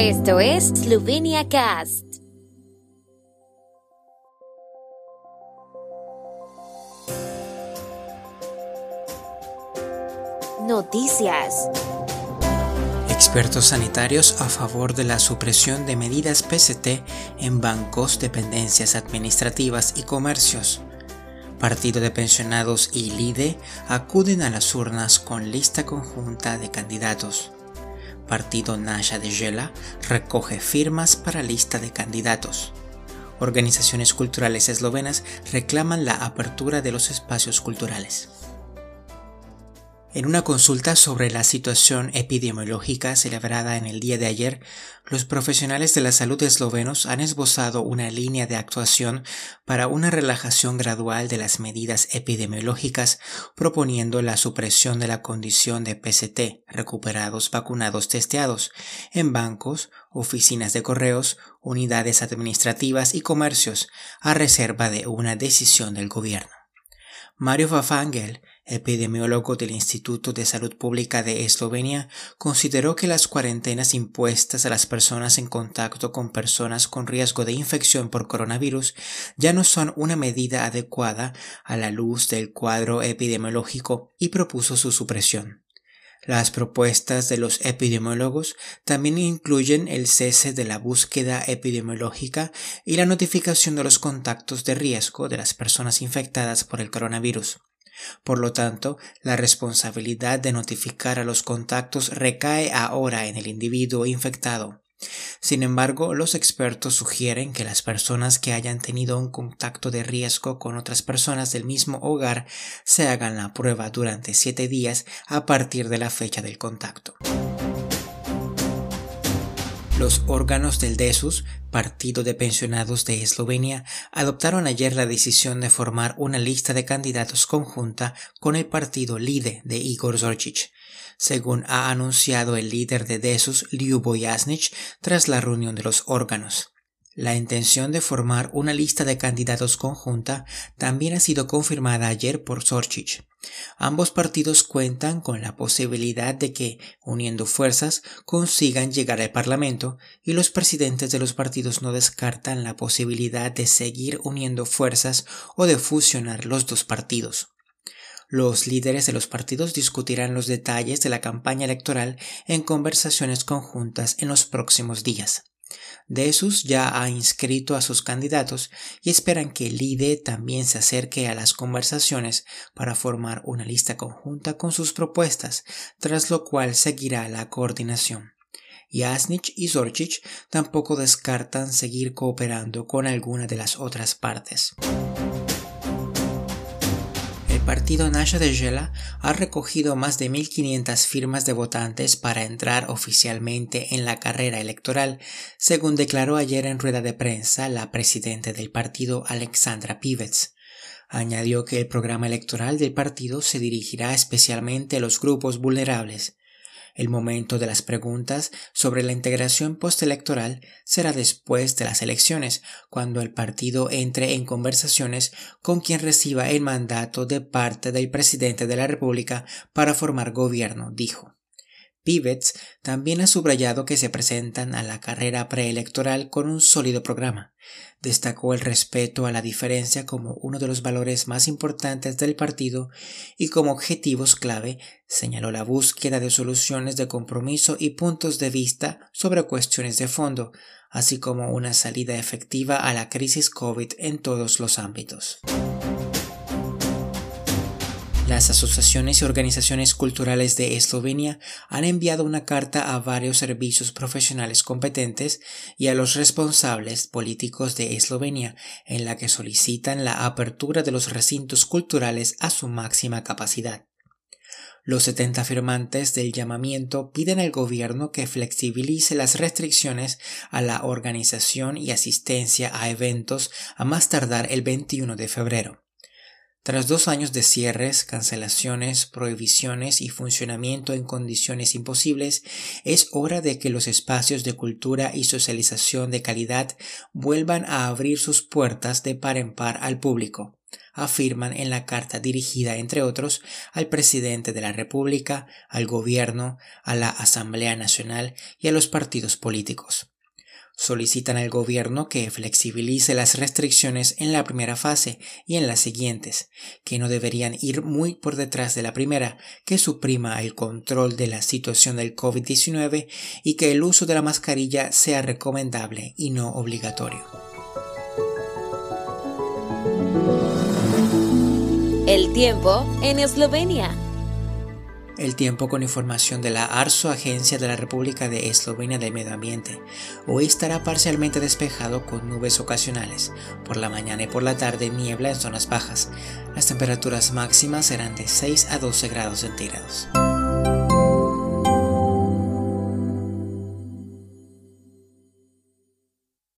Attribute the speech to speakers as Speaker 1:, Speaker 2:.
Speaker 1: Esto es Slovenia Cast. Noticias.
Speaker 2: Expertos sanitarios a favor de la supresión de medidas PCT en bancos, dependencias administrativas y comercios. Partido de Pensionados y LIDE acuden a las urnas con lista conjunta de candidatos. Partido Nasha de Gela recoge firmas para lista de candidatos. Organizaciones culturales eslovenas reclaman la apertura de los espacios culturales. En una consulta sobre la situación epidemiológica celebrada en el día de ayer, los profesionales de la salud eslovenos han esbozado una línea de actuación para una relajación gradual de las medidas epidemiológicas, proponiendo la supresión de la condición de PCT, recuperados vacunados testeados, en bancos, oficinas de correos, unidades administrativas y comercios, a reserva de una decisión del gobierno. Mario Fafangel, epidemiólogo del Instituto de Salud Pública de Eslovenia, consideró que las cuarentenas impuestas a las personas en contacto con personas con riesgo de infección por coronavirus ya no son una medida adecuada a la luz del cuadro epidemiológico y propuso su supresión. Las propuestas de los epidemiólogos también incluyen el cese de la búsqueda epidemiológica y la notificación de los contactos de riesgo de las personas infectadas por el coronavirus. Por lo tanto, la responsabilidad de notificar a los contactos recae ahora en el individuo infectado. Sin embargo, los expertos sugieren que las personas que hayan tenido un contacto de riesgo con otras personas del mismo hogar se hagan la prueba durante siete días a partir de la fecha del contacto. Los órganos del DESUS, Partido de Pensionados de Eslovenia, adoptaron ayer la decisión de formar una lista de candidatos conjunta con el partido LIDE de Igor Zorčić según ha anunciado el líder de DESUS, Liubo Jasnich, tras la reunión de los órganos. La intención de formar una lista de candidatos conjunta también ha sido confirmada ayer por Sorchich. Ambos partidos cuentan con la posibilidad de que, uniendo fuerzas, consigan llegar al Parlamento y los presidentes de los partidos no descartan la posibilidad de seguir uniendo fuerzas o de fusionar los dos partidos. Los líderes de los partidos discutirán los detalles de la campaña electoral en conversaciones conjuntas en los próximos días. Desus ya ha inscrito a sus candidatos y esperan que el IDE también se acerque a las conversaciones para formar una lista conjunta con sus propuestas, tras lo cual seguirá la coordinación. Jasnich y Zorchich tampoco descartan seguir cooperando con alguna de las otras partes partido Nasha de Gela ha recogido más de 1.500 firmas de votantes para entrar oficialmente en la carrera electoral, según declaró ayer en rueda de prensa la presidenta del partido Alexandra Pivets. Añadió que el programa electoral del partido se dirigirá especialmente a los grupos vulnerables, el momento de las preguntas sobre la integración postelectoral será después de las elecciones, cuando el partido entre en conversaciones con quien reciba el mandato de parte del presidente de la República para formar gobierno, dijo. Pivets también ha subrayado que se presentan a la carrera preelectoral con un sólido programa. Destacó el respeto a la diferencia como uno de los valores más importantes del partido y como objetivos clave señaló la búsqueda de soluciones de compromiso y puntos de vista sobre cuestiones de fondo, así como una salida efectiva a la crisis COVID en todos los ámbitos. Las asociaciones y organizaciones culturales de Eslovenia han enviado una carta a varios servicios profesionales competentes y a los responsables políticos de Eslovenia en la que solicitan la apertura de los recintos culturales a su máxima capacidad. Los 70 firmantes del llamamiento piden al gobierno que flexibilice las restricciones a la organización y asistencia a eventos a más tardar el 21 de febrero. Tras dos años de cierres, cancelaciones, prohibiciones y funcionamiento en condiciones imposibles, es hora de que los espacios de cultura y socialización de calidad vuelvan a abrir sus puertas de par en par al público. afirman en la carta dirigida, entre otros, al presidente de la República, al gobierno, a la Asamblea Nacional y a los partidos políticos. Solicitan al gobierno que flexibilice las restricciones en la primera fase y en las siguientes, que no deberían ir muy por detrás de la primera, que suprima el control de la situación del COVID-19 y que el uso de la mascarilla sea recomendable y no obligatorio.
Speaker 1: El tiempo en Eslovenia.
Speaker 2: El tiempo con información de la ARSO, Agencia de la República de Eslovenia del Medio Ambiente. Hoy estará parcialmente despejado con nubes ocasionales. Por la mañana y por la tarde niebla en zonas bajas. Las temperaturas máximas serán de 6 a 12 grados centígrados.